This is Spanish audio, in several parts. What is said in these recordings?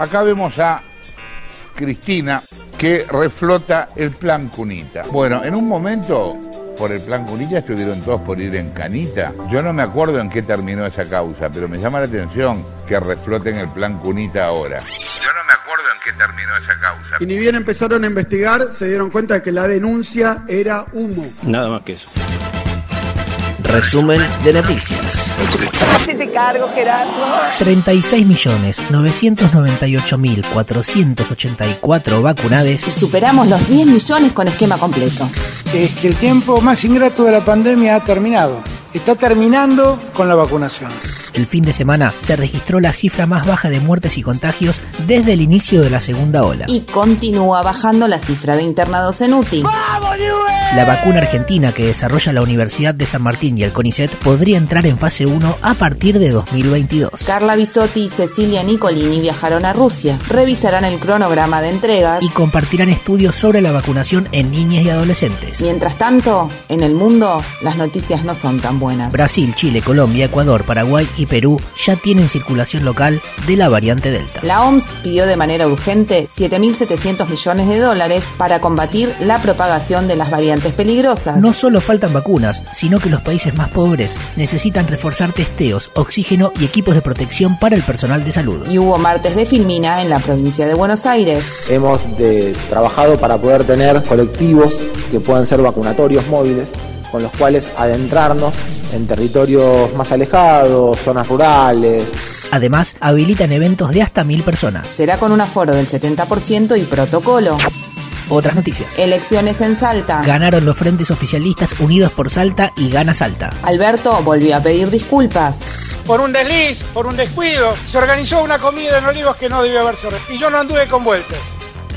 Acá vemos a Cristina que reflota el plan Cunita. Bueno, en un momento por el plan Cunita estuvieron todos por ir en canita. Yo no me acuerdo en qué terminó esa causa, pero me llama la atención que refloten el plan Cunita ahora. Yo no me acuerdo en qué terminó esa causa. Y ni bien empezaron a investigar, se dieron cuenta de que la denuncia era humo. Nada más que eso. Resumen de noticias. Hacete cargo, Gerardo. 36.998.484 vacunades. Y superamos los 10 millones con esquema completo. Es que el tiempo más ingrato de la pandemia ha terminado. Está terminando con la vacunación. El fin de semana se registró la cifra más baja de muertes y contagios desde el inicio de la segunda ola. Y continúa bajando la cifra de internados en UTI. La vacuna argentina que desarrolla la Universidad de San Martín y el CONICET podría entrar en fase 1 a partir de 2022. Carla Bisotti y Cecilia Nicolini viajaron a Rusia, revisarán el cronograma de entregas y compartirán estudios sobre la vacunación en niñas y adolescentes. Mientras tanto, en el mundo las noticias no son tan buenas. Brasil, Chile, Colombia, Ecuador, Paraguay y Perú ya tienen circulación local de la variante Delta. La OMS pidió de manera urgente 7.700 millones de dólares para combatir la propagación de las variantes peligrosas. No solo faltan vacunas, sino que los países más pobres necesitan reforzar testeos, oxígeno y equipos de protección para el personal de salud. Y hubo martes de filmina en la provincia de Buenos Aires. Hemos de, trabajado para poder tener colectivos que puedan ser vacunatorios móviles con los cuales adentrarnos en territorios más alejados, zonas rurales. Además, habilitan eventos de hasta mil personas. Será con un aforo del 70% y protocolo. Otras noticias. Elecciones en Salta. Ganaron los frentes oficialistas unidos por Salta y Gana Salta. Alberto volvió a pedir disculpas. Por un desliz, por un descuido, se organizó una comida en Olivos que no debió haberse Y yo no anduve con vueltas.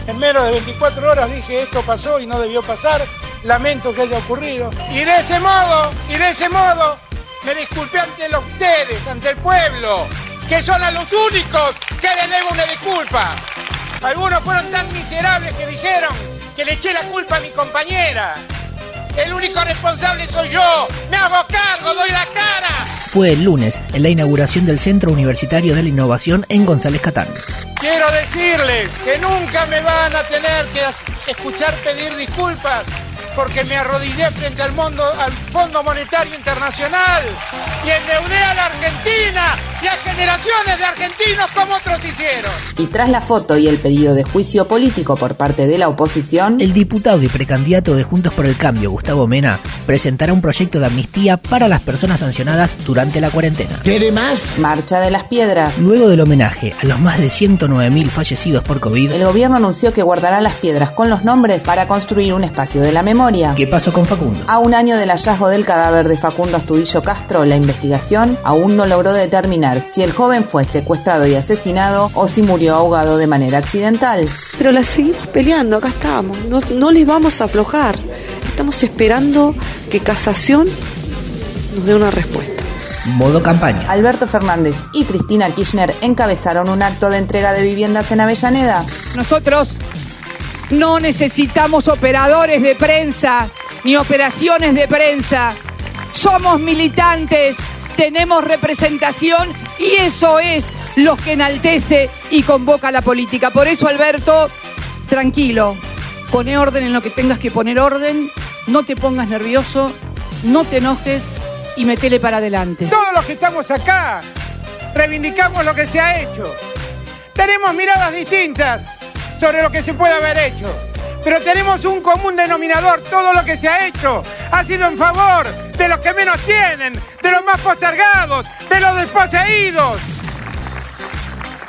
En menos de 24 horas dije esto pasó y no debió pasar lamento que haya ocurrido. Y de ese modo, y de ese modo, me disculpé ante los ustedes, ante el pueblo, que son a los únicos que le debo una disculpa. Algunos fueron tan miserables que dijeron que le eché la culpa a mi compañera. El único responsable soy yo. Me hago cargo, doy la cara. Fue el lunes en la inauguración del Centro Universitario de la Innovación en González Catán. Quiero decirles que nunca me van a tener que escuchar pedir disculpas porque me arrodillé frente al, Fondo Monetario Internacional y endeudé a la Argentina y a generaciones de argentinos como otros hicieron. Y tras la foto y el pedido de juicio político por parte de la oposición, el diputado y precandidato de Juntos por el Cambio, Gustavo Mena, presentará un proyecto de amnistía para las personas sancionadas durante la cuarentena. ¿Quiere más? Marcha de las Piedras. Luego del homenaje a los más de 109.000 fallecidos por COVID, el gobierno anunció que guardará las piedras con los nombres para construir un espacio de la memoria. ¿Qué pasó con Facundo? A un año del hallazgo del cadáver de Facundo Astudillo Castro, la investigación aún no logró determinar si el joven fue secuestrado y asesinado o si murió ahogado de manera accidental. Pero la seguimos peleando, acá estamos, no, no les vamos a aflojar. Estamos esperando que Casación nos dé una respuesta. Modo campaña. Alberto Fernández y Cristina Kirchner encabezaron un acto de entrega de viviendas en Avellaneda. Nosotros no necesitamos operadores de prensa ni operaciones de prensa. Somos militantes, tenemos representación y eso es lo que enaltece y convoca la política. Por eso, Alberto, tranquilo, pone orden en lo que tengas que poner orden, no te pongas nervioso, no te enojes y metele para adelante. Todos los que estamos acá reivindicamos lo que se ha hecho. Tenemos miradas distintas sobre lo que se puede haber hecho. Pero tenemos un común denominador, todo lo que se ha hecho ha sido en favor de los que menos tienen, de los más postergados, de los desposeídos.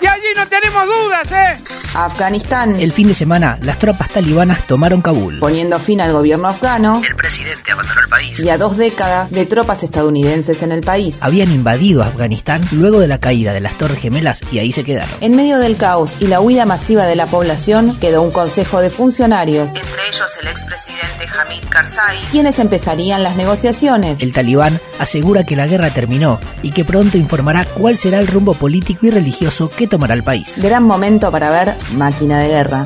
Y allí no tenemos dudas, ¿eh? Afganistán. El fin de semana, las tropas talibanas tomaron Kabul, poniendo fin al gobierno afgano. El presidente abandonó el país. Y a dos décadas de tropas estadounidenses en el país. Habían invadido Afganistán luego de la caída de las Torres Gemelas y ahí se quedaron. En medio del caos y la huida masiva de la población, quedó un consejo de funcionarios, entre ellos el expresidente Hamid Karzai, quienes empezarían las negociaciones. El talibán asegura que la guerra terminó y que pronto informará cuál será el rumbo político y religioso que tomará el país. Gran momento para ver Máquina de Guerra.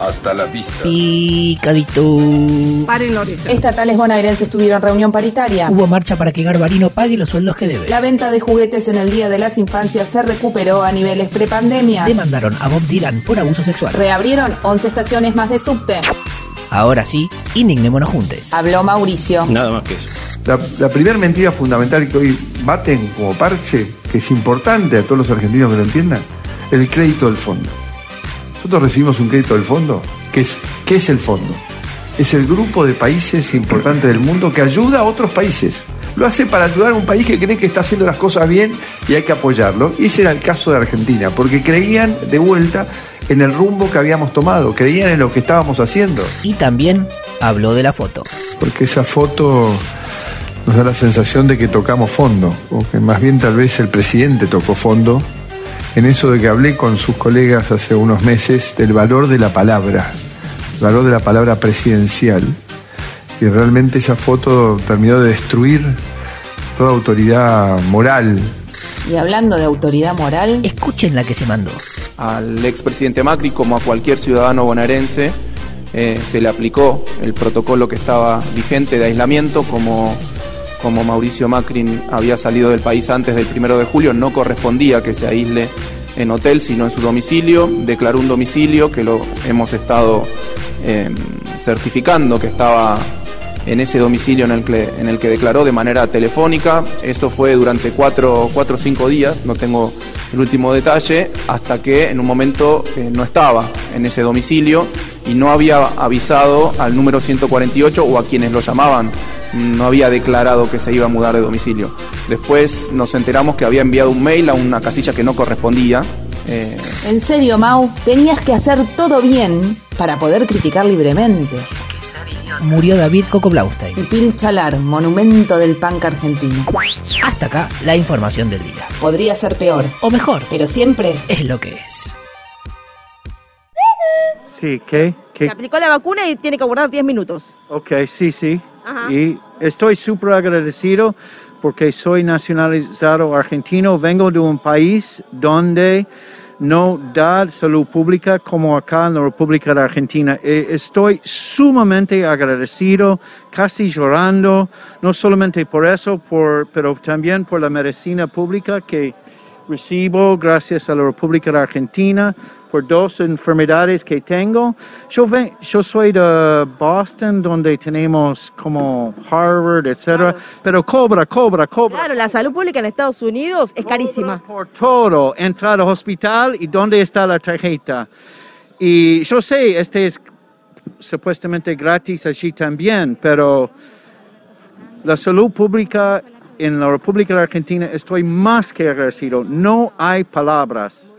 Hasta la vista. Picadito. Paren Lorenzo. Estatales bonaerenses tuvieron reunión paritaria. Hubo marcha para que Garbarino pague los sueldos que debe. La venta de juguetes en el Día de las Infancias se recuperó a niveles prepandemia. Demandaron a Bob Dylan por abuso sexual. Reabrieron 11 estaciones más de subte. Ahora sí, indignémonos juntos. Habló Mauricio. Nada más que eso. La, la primera mentira fundamental que hoy baten como parche, que es importante a todos los argentinos que lo entiendan, el crédito del fondo. Nosotros recibimos un crédito del fondo, que es, ¿qué es el fondo? Es el grupo de países importantes del mundo que ayuda a otros países. Lo hace para ayudar a un país que cree que está haciendo las cosas bien y hay que apoyarlo. Y ese era el caso de Argentina, porque creían de vuelta en el rumbo que habíamos tomado, creían en lo que estábamos haciendo. Y también habló de la foto. Porque esa foto nos da la sensación de que tocamos fondo, o que más bien tal vez el presidente tocó fondo, en eso de que hablé con sus colegas hace unos meses del valor de la palabra, el valor de la palabra presidencial. Y realmente esa foto terminó de destruir toda autoridad moral. Y hablando de autoridad moral, Escuchen la que se mandó. al expresidente Macri como a cualquier ciudadano bonaerense eh, se le aplicó el protocolo que estaba vigente de aislamiento como, como Mauricio Macri había salido del país antes del primero de julio no correspondía que se aísle en hotel sino en su domicilio declaró un domicilio que lo hemos estado eh, certificando que estaba en ese domicilio en el, que, en el que declaró de manera telefónica. Esto fue durante cuatro, cuatro o cinco días, no tengo el último detalle, hasta que en un momento eh, no estaba en ese domicilio y no había avisado al número 148 o a quienes lo llamaban. No había declarado que se iba a mudar de domicilio. Después nos enteramos que había enviado un mail a una casilla que no correspondía. eh, en serio, Mau, tenías que hacer todo bien para poder criticar libremente. Murió David Coco Blaustein. Y Pil Chalar, monumento del punk argentino. Hasta acá la información del día. Podría ser peor, O mejor, pero siempre es lo que es. Sí, ¿qué? Se aplicó la vacuna y tiene que guardar 10 minutos. Ok, sí, sí. Ajá. Y estoy súper agradecido porque soy nacionalizado argentino. Vengo de un país donde no da salud pública como acá en la República de Argentina. Eh, estoy sumamente agradecido, casi llorando, no solamente por eso, por, pero también por la medicina pública que recibo gracias a la República de Argentina por dos enfermedades que tengo. Yo, ven- yo soy de Boston, donde tenemos como Harvard, etcétera, pero cobra, cobra, cobra. Claro, la salud pública en Estados Unidos es carísima. Por todo, entrar al hospital y dónde está la tarjeta. Y yo sé, este es supuestamente gratis allí también, pero la salud pública en la República Argentina estoy más que agradecido. No hay palabras.